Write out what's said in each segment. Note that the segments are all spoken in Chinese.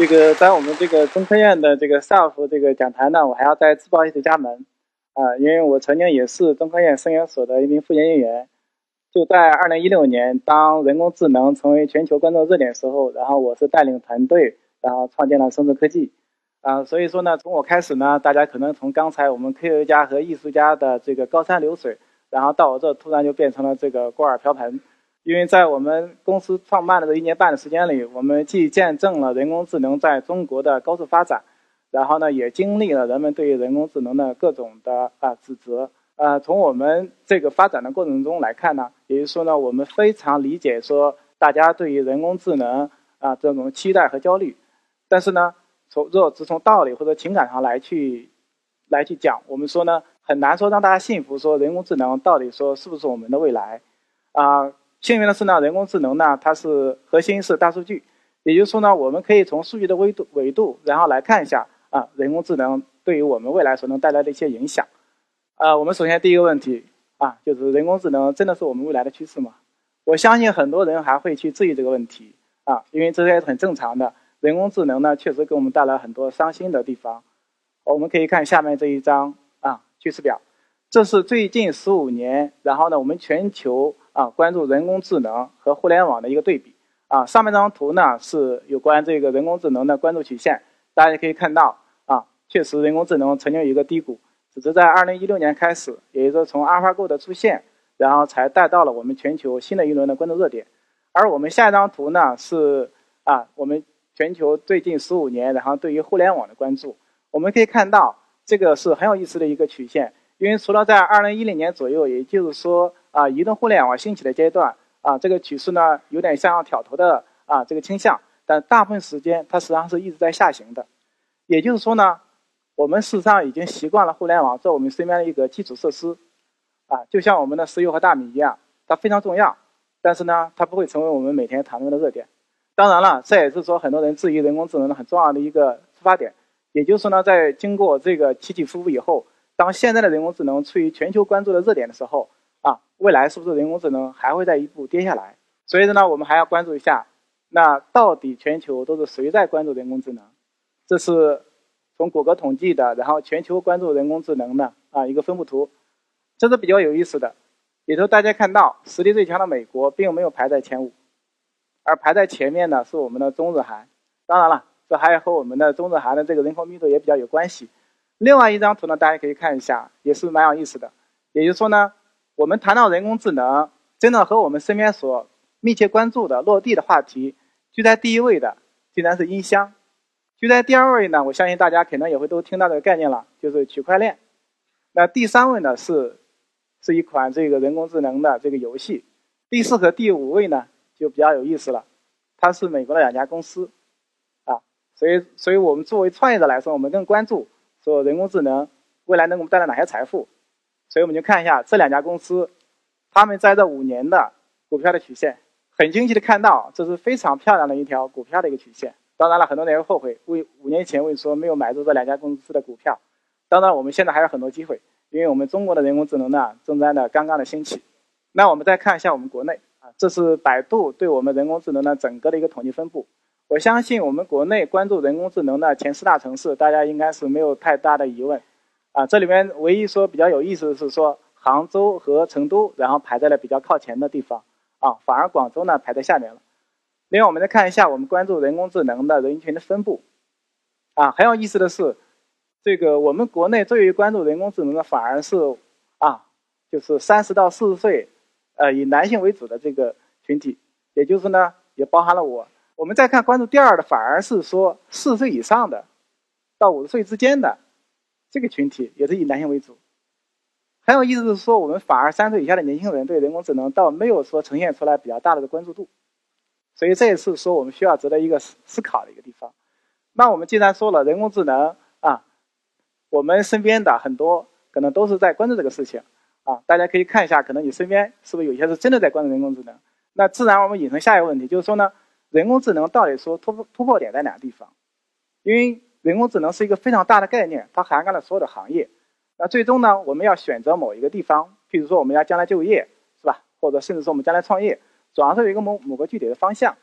这个在我们这个中科院的这个 SELF 这个讲坛呢，我还要再自报一次家门啊、因为我曾经也是中科院生研所的一名副研究员。就在二零一六年，当人工智能成为全球关注热点时候，然后我是带领团队，然后创建了生智科技，啊、所以说呢，从我开始呢，大家可能从刚才我们科学家和艺术家的这个高山流水，然后到我这突然就变成了这个锅碗瓢盆，因为在我们公司创办的这一年半的时间里，我们既见证了人工智能在中国的高速发展，然后呢，也经历了人们对于人工智能的各种的啊指责。呃，从我们这个发展的过程中来看呢，也就是说呢，我们非常理解说大家对于人工智能啊这种期待和焦虑，但是呢，从若只从道理或者情感上来去来去讲，我们说呢，很难说让大家信服说人工智能到底说是不是我们的未来啊、幸运的是呢，人工智能呢，它是核心是大数据，也就是说呢，我们可以从数据的维度维度，然后来看一下啊，人工智能对于我们未来所能带来的一些影响。啊，我们首先第一个问题啊，就是人工智能真的是我们未来的趋势吗？我相信很多人还会去质疑这个问题啊，因为这也是很正常的。人工智能呢，确实给我们带来很多伤心的地方。我们可以看下面这一张啊趋势表，这是最近十五年，然后呢，我们全球啊关注人工智能和互联网的一个对比啊。上面张图呢是有关这个人工智能的关注曲线，大家可以看到啊，确实人工智能曾经有一个低谷。只是在二零一六年开始，也就是说从 AlphaGo 的出现，然后才带到了我们全球新的一轮的关注热点。而我们下一张图呢是啊，我们全球最近十五年，然后对于互联网的关注，我们可以看到这个是很有意思的一个曲线。因为除了在二零一零年左右，也就是说啊，移动互联网兴起的阶段啊，这个趋势呢有点像要挑头的啊这个倾向，但大部分时间它实际上是一直在下行的。也就是说呢。我们事实上已经习惯了互联网做我们身边的一个基础设施，啊，就像我们的石油和大米一样，它非常重要，但是呢，它不会成为我们每天谈论的热点。当然了，这也是说很多人质疑人工智能的很重要的一个出发点。也就是说呢，在经过这个起起伏伏以后，当现在的人工智能处于全球关注的热点的时候，啊，未来是不是人工智能还会再一步跌下来？所以说呢，我们还要关注一下，那到底全球都是谁在关注人工智能？这是。从谷歌统计的，然后全球关注人工智能的啊一个分布图，这是比较有意思的。里头大家看到，实力最强的美国并没有排在前五，而排在前面的是我们的中日韩。当然了，这还和我们的中日韩的这个人口密度也比较有关系。另外一张图呢，大家可以看一下，也是蛮有意思的。也就是说呢，我们谈到人工智能，真的和我们身边所密切关注的落地的话题，居在第一位的，竟然是音箱。就在第二位呢，我相信大家可能也会都听到这个概念了，就是区块链。那第三位呢是是一款这个人工智能的这个游戏。第四和第五位呢就比较有意思了，它是美国的两家公司啊，所以所以我们作为创业者来说，我们更关注说人工智能未来能给我们带来哪些财富。所以我们就看一下这两家公司，他们在这五年的股票的曲线，很清晰的看到，这是非常漂亮的一条股票的一个曲线。当然了，很多人会后悔，为五年前为说没有买入这两家公司的股票。当然，我们现在还有很多机会，因为我们中国的人工智能呢正在呢刚刚的兴起。那我们再看一下我们国内啊，这是百度对我们人工智能的整个的一个统计分布。我相信我们国内关注人工智能的前四大城市，大家应该是没有太大的疑问。啊，这里面唯一说比较有意思的是说杭州和成都，然后排在了比较靠前的地方啊，反而广州呢排在下面了。另外，我们再看一下我们关注人工智能的人群的分布，啊，很有意思的是，这个我们国内最为关注人工智能的反而是啊，就是三十到四十岁，呃，以男性为主的这个群体，也就是呢，也包含了我。我们再看关注第二的，反而是说四十岁以上的，到五十岁之间的这个群体，也是以男性为主。很有意思是说，我们反而三岁以下的年轻人对人工智能倒没有说呈现出来比较大的关注度。所以这也是说我们需要值得一个思思考的一个地方。那我们既然说了人工智能啊，我们身边的很多可能都是在关注这个事情啊。大家可以看一下，可能你身边是不是有些是真的在关注人工智能？那自然我们引申下一个问题，就是说呢，人工智能到底说突破突破点在哪个地方？因为人工智能是一个非常大的概念，它涵盖了所有的行业。那最终呢，我们要选择某一个地方，譬如说我们要将来就业，是吧？或者甚至说我们将来创业，总要是有一个某某个具体的方向。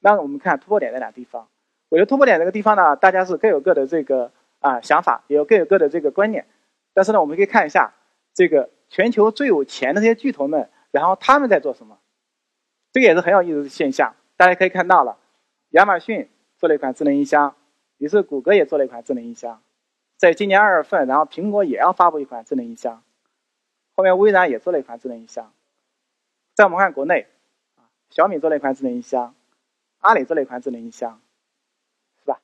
那我们看突破点在哪地方？我觉得突破点这个地方呢，大家是各有各的这个啊想法，也有各有各的这个观念。但是呢，我们可以看一下这个全球最有钱的这些巨头们，然后他们在做什么？这个也是很有意思的现象。大家可以看到了，亚马逊做了一款智能音箱，于是谷歌也做了一款智能音箱。在今年二月份，然后苹果也要发布一款智能音箱，后面微软也做了一款智能音箱。在我们看国内，小米做了一款智能音箱，阿里做了一款智能音箱，是吧？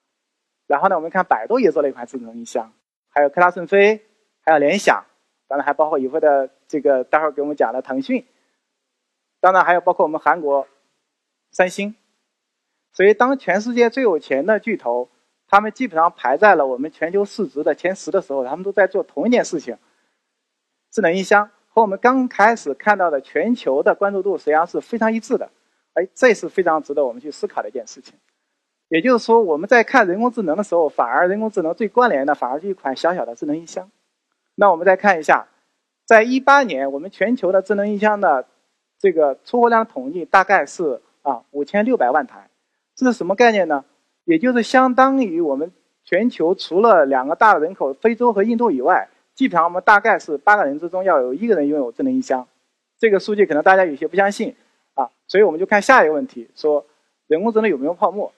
然后呢，我们看百度也做了一款智能音箱，还有科大讯飞，还有联想，当然还包括以后的这个待会儿给我们讲的腾讯，当然还有包括我们韩国三星。所以，当全世界最有钱的巨头。他们基本上排在了我们全球市值的前十的时候，他们都在做同一件事情。智能音箱和我们刚开始看到的全球的关注度实际上是非常一致的，哎，这是非常值得我们去思考的一件事情。也就是说，我们在看人工智能的时候，反而人工智能最关联的反而是一款小小的智能音箱。那我们再看一下，在一八年，我们全球的智能音箱的这个出货量统计大概是啊五千六百万台，这是什么概念呢？也就是相当于我们全球除了两个大的人口，非洲和印度以外，基本上我们大概是八个人之中要有一个人拥有智能音箱。这个数据可能大家有些不相信啊，所以我们就看下一个问题：说人工智能有没有泡沫？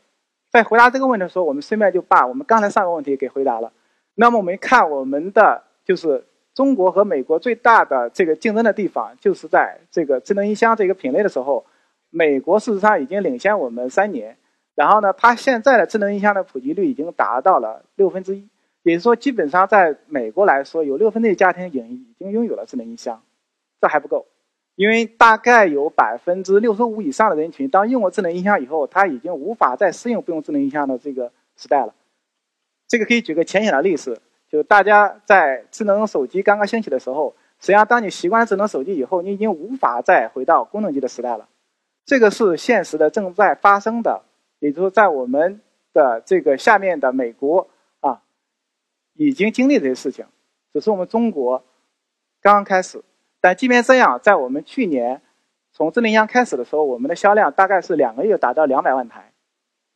在回答这个问题的时候，我们顺便就把我们刚才上个问题给回答了。那么我们看我们的就是中国和美国最大的这个竞争的地方，就是在这个智能音箱这个品类的时候，美国事实上已经领先我们三年。然后呢，它现在的智能音箱的普及率已经达到了六分之一，也就是说，基本上在美国来说，有六分之一家庭已已经拥有了智能音箱，这还不够，因为大概有百分之六十五以上的人群，当用过智能音箱以后，他已经无法再适应不用智能音箱的这个时代了。这个可以举个浅显的例子，就是大家在智能手机刚刚兴起的时候，实际上当你习惯智能手机以后，你已经无法再回到功能机的时代了。这个是现实的，正在发生的。也就是说，在我们的这个下面的美国啊，已经经历这些事情，只是我们中国刚刚开始。但即便这样，在我们去年从智能音箱开始的时候，我们的销量大概是两个月达到两百万台，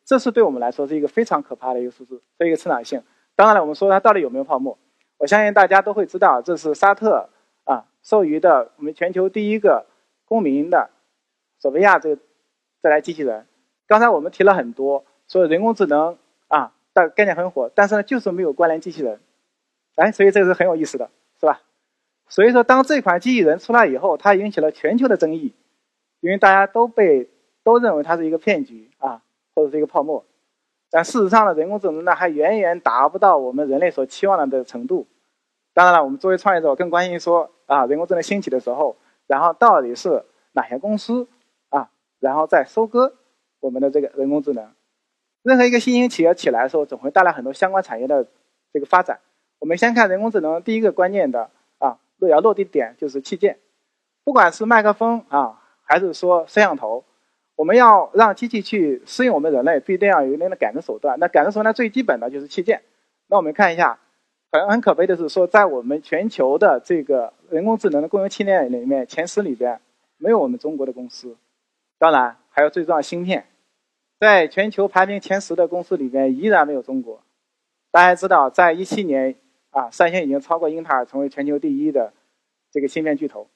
这是对我们来说是一个非常可怕的一个数字，是一个成长性。当然了，我们说它到底有没有泡沫，我相信大家都会知道，这是沙特啊授予的我们全球第一个公民的索菲亚这个这台机器人。刚才我们提了很多，说人工智能啊，大概念很火，但是呢，就是没有关联机器人，哎，所以这个是很有意思的，是吧？所以说，当这款机器人出来以后，它引起了全球的争议，因为大家都被都认为它是一个骗局啊，或者是一个泡沫。但事实上呢，人工智能呢还远远达不到我们人类所期望的的程度。当然了，我们作为创业者，更关心说啊，人工智能兴起的时候，然后到底是哪些公司啊，然后再收割。我们的这个人工智能，任何一个新兴企业起来的时候，总会带来很多相关产业的这个发展。我们先看人工智能第一个关键的啊，要落地点就是器件，不管是麦克风啊，还是说摄像头，我们要让机器去适应我们人类，必定要有一定的感知手段。那感知手段最基本的就是器件。那我们看一下，很很可悲的是说，在我们全球的这个人工智能的供应链里面，前十里边没有我们中国的公司。当然。还有最重要芯片，在全球排名前十的公司里边，依然没有中国。大家知道，在一七年啊，三星已经超过英特尔，成为全球第一的这个芯片巨头。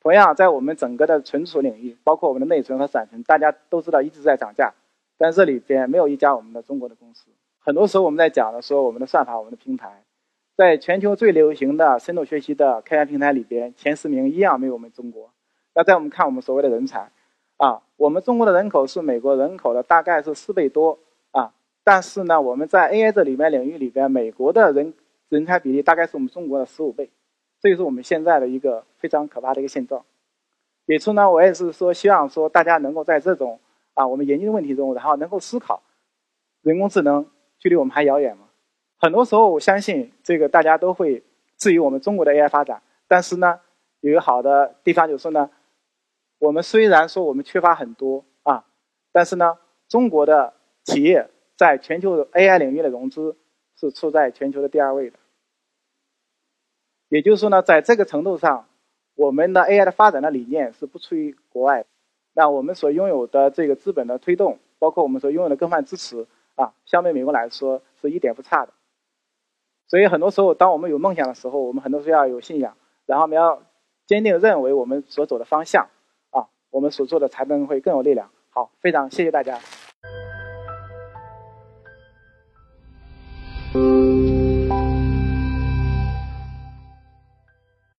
同样，在我们整个的存储领域，包括我们的内存和闪存，大家都知道一直在涨价，但这里边没有一家我们的中国的公司。很多时候我们在讲的说，我们的算法、我们的平台，在全球最流行的深度学习的开源平台里边，前十名一样没有我们中国。那在我们看我们所谓的人才。啊，我们中国的人口是美国人口的大概是四倍多啊，但是呢，我们在 AI 这里面领域里边，美国的人人才比例大概是我们中国的十五倍，这就是我们现在的一个非常可怕的一个现状。也是呢，我也是说，希望说大家能够在这种啊我们研究的问题中，然后能够思考，人工智能距离我们还遥远吗？很多时候，我相信这个大家都会质疑我们中国的 AI 发展。但是呢，有一个好的地方就是说呢，我们虽然说我们缺乏很多啊，但是呢，中国的企业在全球 AI 领域的融资是处在全球的第二位的。也就是说呢，在这个程度上，我们的 AI 的发展的理念是不出于国外。那我们所拥有的这个资本的推动，包括我们所拥有的更换支持啊，相对美国来说是一点不差的。所以很多时候，当我们有梦想的时候，我们很多时候要有信仰，然后我们要坚定认为我们所走的方向，我们所做的才能会更有力量。好，非常谢谢大家。